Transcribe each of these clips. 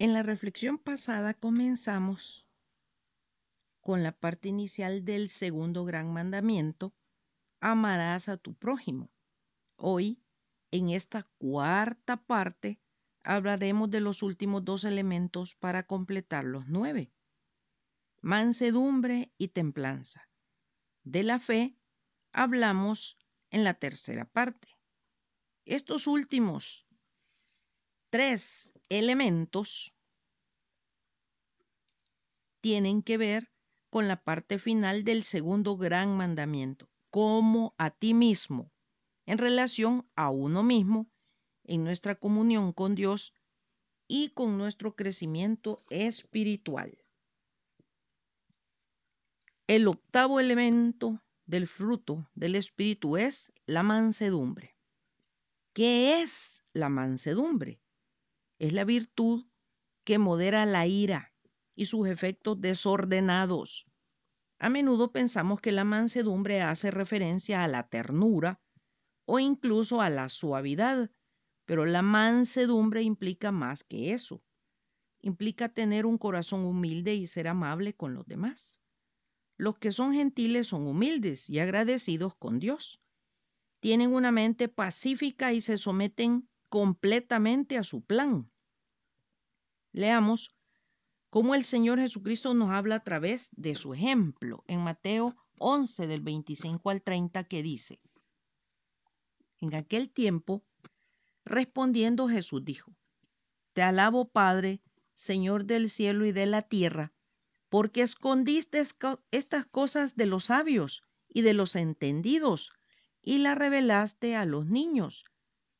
En la reflexión pasada comenzamos con la parte inicial del segundo gran mandamiento, amarás a tu prójimo. Hoy, en esta cuarta parte, hablaremos de los últimos dos elementos para completar los nueve. Mansedumbre y templanza. De la fe hablamos en la tercera parte. Estos últimos tres elementos tienen que ver con la parte final del segundo gran mandamiento, como a ti mismo, en relación a uno mismo, en nuestra comunión con Dios y con nuestro crecimiento espiritual. El octavo elemento del fruto del Espíritu es la mansedumbre. ¿Qué es la mansedumbre? Es la virtud que modera la ira y sus efectos desordenados. A menudo pensamos que la mansedumbre hace referencia a la ternura o incluso a la suavidad, pero la mansedumbre implica más que eso. Implica tener un corazón humilde y ser amable con los demás. Los que son gentiles son humildes y agradecidos con Dios. Tienen una mente pacífica y se someten completamente a su plan. Leamos cómo el Señor Jesucristo nos habla a través de su ejemplo en Mateo 11 del 25 al 30 que dice, en aquel tiempo, respondiendo Jesús dijo, Te alabo Padre, Señor del cielo y de la tierra, porque escondiste estas cosas de los sabios y de los entendidos y las revelaste a los niños.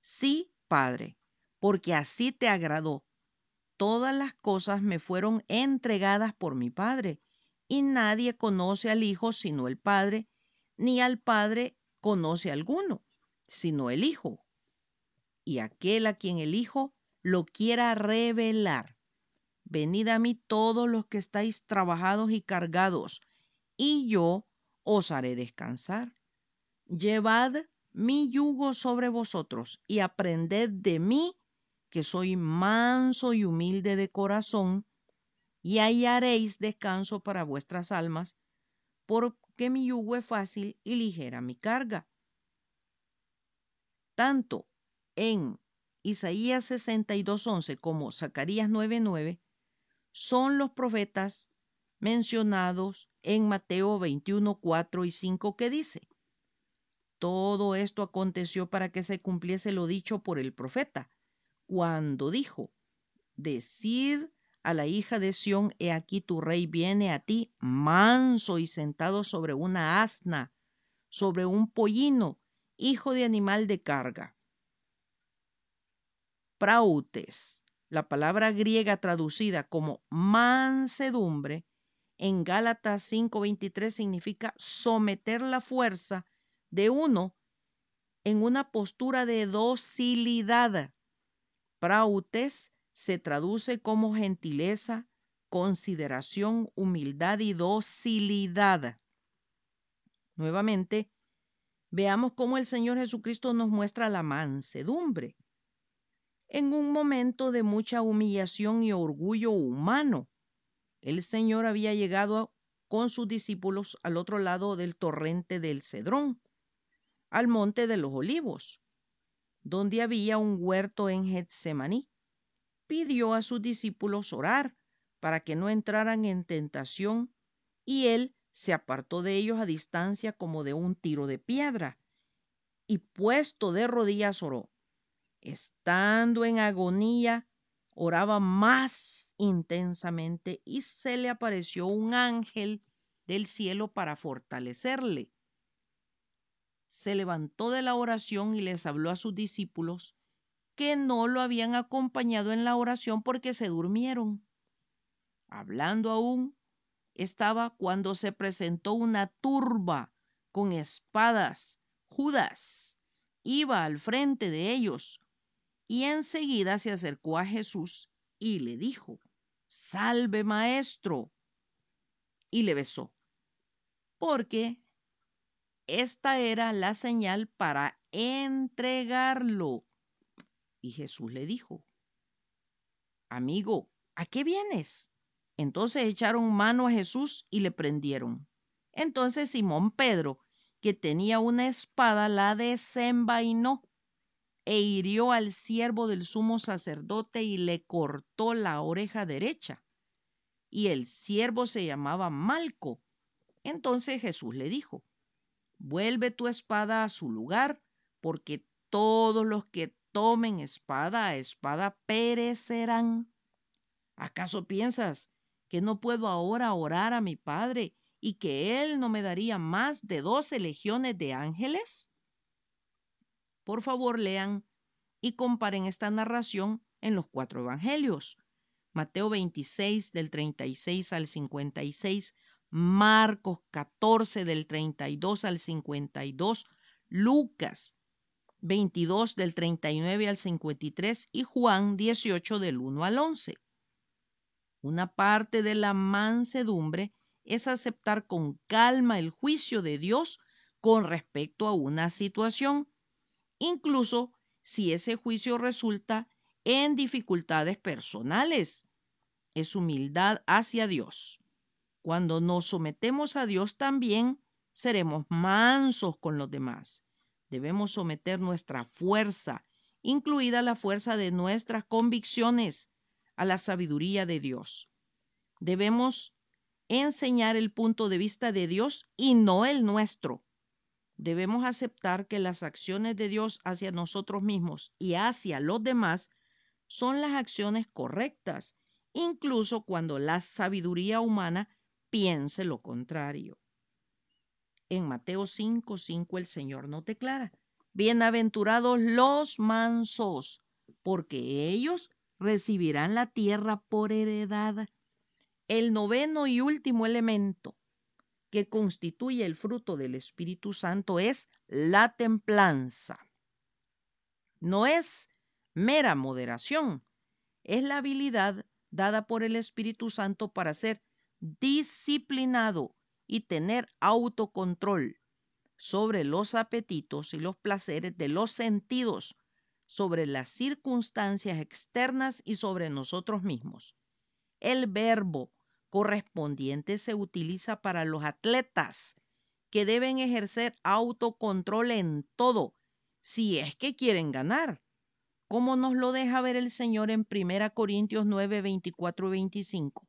Sí, Padre, porque así te agradó todas las cosas me fueron entregadas por mi Padre, y nadie conoce al Hijo sino el Padre, ni al Padre conoce alguno, sino el Hijo, y aquel a quien el Hijo lo quiera revelar. Venid a mí todos los que estáis trabajados y cargados, y yo os haré descansar. Llevad mi yugo sobre vosotros y aprended de mí, que soy manso y humilde de corazón, y hallaréis descanso para vuestras almas, porque mi yugo es fácil y ligera mi carga. Tanto en Isaías 62.11 como Zacarías 9.9 son los profetas mencionados en Mateo 21.4 y 5 que dice, todo esto aconteció para que se cumpliese lo dicho por el profeta cuando dijo, Decid a la hija de Sión, he aquí tu rey viene a ti, manso y sentado sobre una asna, sobre un pollino, hijo de animal de carga. Prautes, la palabra griega traducida como mansedumbre, en Gálatas 5:23 significa someter la fuerza de uno en una postura de docilidad Prautes se traduce como gentileza, consideración, humildad y docilidad. Nuevamente, veamos cómo el Señor Jesucristo nos muestra la mansedumbre. En un momento de mucha humillación y orgullo humano, el Señor había llegado con sus discípulos al otro lado del torrente del Cedrón, al monte de los olivos donde había un huerto en Getsemaní. Pidió a sus discípulos orar para que no entraran en tentación y él se apartó de ellos a distancia como de un tiro de piedra y puesto de rodillas oró. Estando en agonía, oraba más intensamente y se le apareció un ángel del cielo para fortalecerle se levantó de la oración y les habló a sus discípulos que no lo habían acompañado en la oración porque se durmieron. Hablando aún, estaba cuando se presentó una turba con espadas. Judas iba al frente de ellos y enseguida se acercó a Jesús y le dijo, Salve maestro. Y le besó, porque esta era la señal para entregarlo. Y Jesús le dijo, amigo, ¿a qué vienes? Entonces echaron mano a Jesús y le prendieron. Entonces Simón Pedro, que tenía una espada, la desenvainó e hirió al siervo del sumo sacerdote y le cortó la oreja derecha. Y el siervo se llamaba Malco. Entonces Jesús le dijo, vuelve tu espada a su lugar, porque todos los que tomen espada a espada perecerán. ¿Acaso piensas que no puedo ahora orar a mi Padre y que Él no me daría más de doce legiones de ángeles? Por favor, lean y comparen esta narración en los cuatro evangelios. Mateo 26 del 36 al 56, Marcos 14 del 32 al 52, Lucas 22 del 39 al 53 y Juan 18 del 1 al 11. Una parte de la mansedumbre es aceptar con calma el juicio de Dios con respecto a una situación incluso si ese juicio resulta en dificultades personales. Es humildad hacia Dios. Cuando nos sometemos a Dios también seremos mansos con los demás. Debemos someter nuestra fuerza, incluida la fuerza de nuestras convicciones, a la sabiduría de Dios. Debemos enseñar el punto de vista de Dios y no el nuestro debemos aceptar que las acciones de Dios hacia nosotros mismos y hacia los demás son las acciones correctas, incluso cuando la sabiduría humana piense lo contrario. En Mateo 5, 5 el Señor nos declara, bienaventurados los mansos, porque ellos recibirán la tierra por heredad. El noveno y último elemento que constituye el fruto del Espíritu Santo es la templanza. No es mera moderación, es la habilidad dada por el Espíritu Santo para ser disciplinado y tener autocontrol sobre los apetitos y los placeres de los sentidos, sobre las circunstancias externas y sobre nosotros mismos. El verbo correspondiente se utiliza para los atletas que deben ejercer autocontrol en todo si es que quieren ganar, como nos lo deja ver el Señor en 1 Corintios 9, 24 y 25.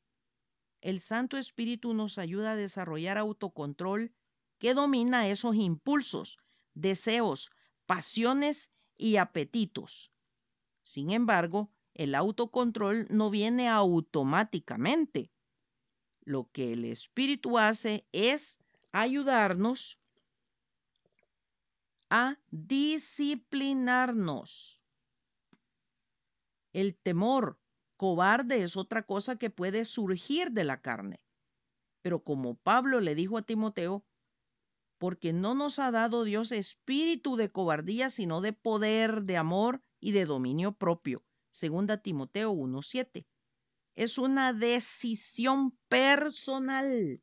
El Santo Espíritu nos ayuda a desarrollar autocontrol que domina esos impulsos, deseos, pasiones y apetitos. Sin embargo, el autocontrol no viene automáticamente. Lo que el Espíritu hace es ayudarnos a disciplinarnos. El temor cobarde es otra cosa que puede surgir de la carne. Pero como Pablo le dijo a Timoteo, porque no nos ha dado Dios espíritu de cobardía, sino de poder, de amor y de dominio propio. Segunda Timoteo 1.7. Es una decisión personal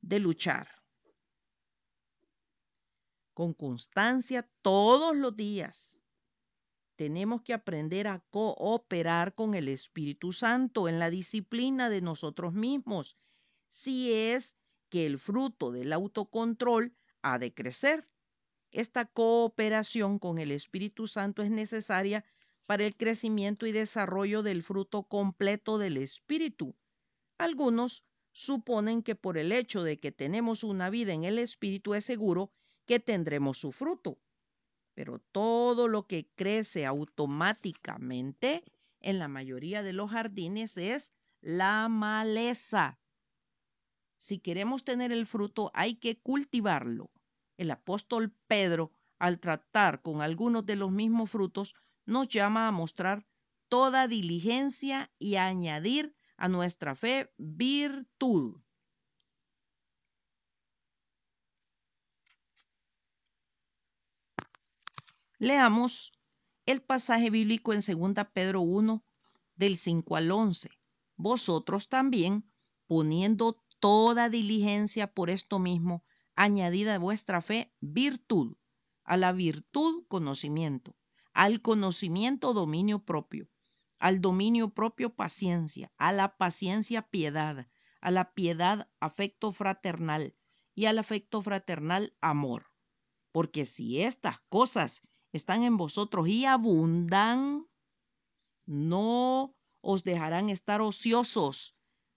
de luchar con constancia todos los días. Tenemos que aprender a cooperar con el Espíritu Santo en la disciplina de nosotros mismos, si es que el fruto del autocontrol ha de crecer. Esta cooperación con el Espíritu Santo es necesaria para el crecimiento y desarrollo del fruto completo del Espíritu. Algunos suponen que por el hecho de que tenemos una vida en el Espíritu es seguro que tendremos su fruto. Pero todo lo que crece automáticamente en la mayoría de los jardines es la maleza. Si queremos tener el fruto, hay que cultivarlo. El apóstol Pedro, al tratar con algunos de los mismos frutos, nos llama a mostrar toda diligencia y añadir a nuestra fe virtud. Leamos el pasaje bíblico en 2 Pedro 1, del 5 al 11. Vosotros también, poniendo toda diligencia por esto mismo, añadida a vuestra fe virtud, a la virtud conocimiento, al conocimiento dominio propio, al dominio propio paciencia, a la paciencia piedad, a la piedad afecto fraternal y al afecto fraternal amor. Porque si estas cosas están en vosotros y abundan, no os dejarán estar ociosos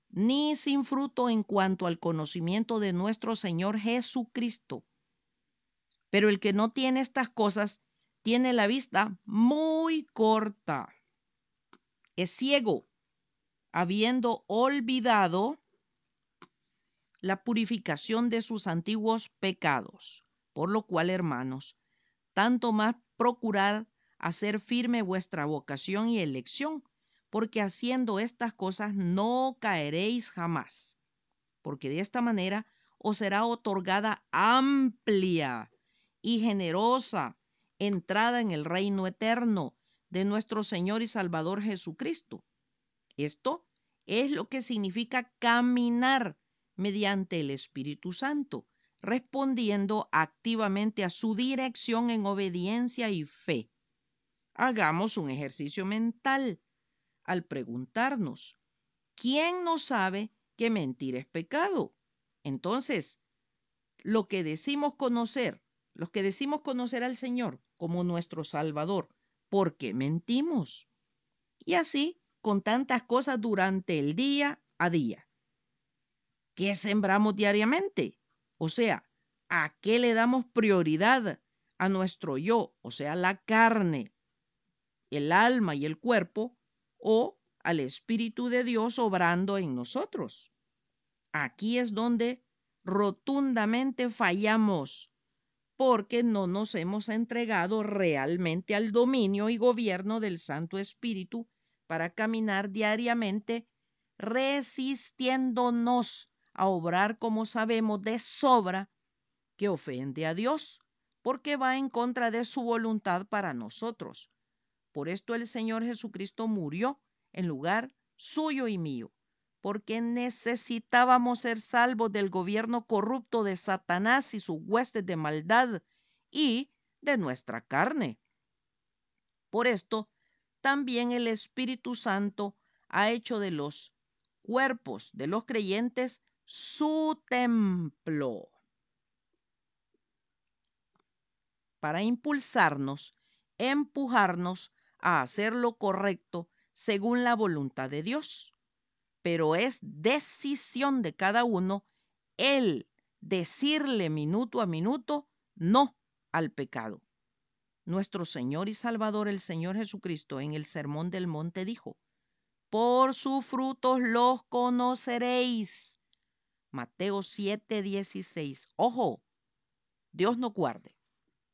ni sin fruto en cuanto al conocimiento de nuestro Señor Jesucristo. Pero el que no tiene estas cosas tiene la vista muy corta. Es ciego, habiendo olvidado la purificación de sus antiguos pecados. Por lo cual, hermanos, tanto más procurad hacer firme vuestra vocación y elección, porque haciendo estas cosas no caeréis jamás, porque de esta manera os será otorgada amplia y generosa entrada en el reino eterno de nuestro Señor y Salvador Jesucristo. Esto es lo que significa caminar mediante el Espíritu Santo, respondiendo activamente a su dirección en obediencia y fe. Hagamos un ejercicio mental al preguntarnos, ¿quién no sabe que mentir es pecado? Entonces, lo que decimos conocer, los que decimos conocer al Señor como nuestro Salvador, ¿por qué mentimos? Y así con tantas cosas durante el día a día. ¿Qué sembramos diariamente? O sea, ¿a qué le damos prioridad? A nuestro yo, o sea, la carne, el alma y el cuerpo, o al Espíritu de Dios obrando en nosotros. Aquí es donde rotundamente fallamos, porque no nos hemos entregado realmente al dominio y gobierno del Santo Espíritu para caminar diariamente resistiéndonos a obrar como sabemos de sobra que ofende a Dios, porque va en contra de su voluntad para nosotros. Por esto el Señor Jesucristo murió en lugar suyo y mío, porque necesitábamos ser salvos del gobierno corrupto de Satanás y sus huestes de maldad y de nuestra carne. Por esto, también el Espíritu Santo ha hecho de los cuerpos de los creyentes su templo para impulsarnos, empujarnos a hacer lo correcto según la voluntad de Dios. Pero es decisión de cada uno el decirle minuto a minuto no al pecado. Nuestro Señor y Salvador, el Señor Jesucristo, en el Sermón del Monte dijo, por sus frutos los conoceréis. Mateo 7, 16. Ojo, Dios no guarde.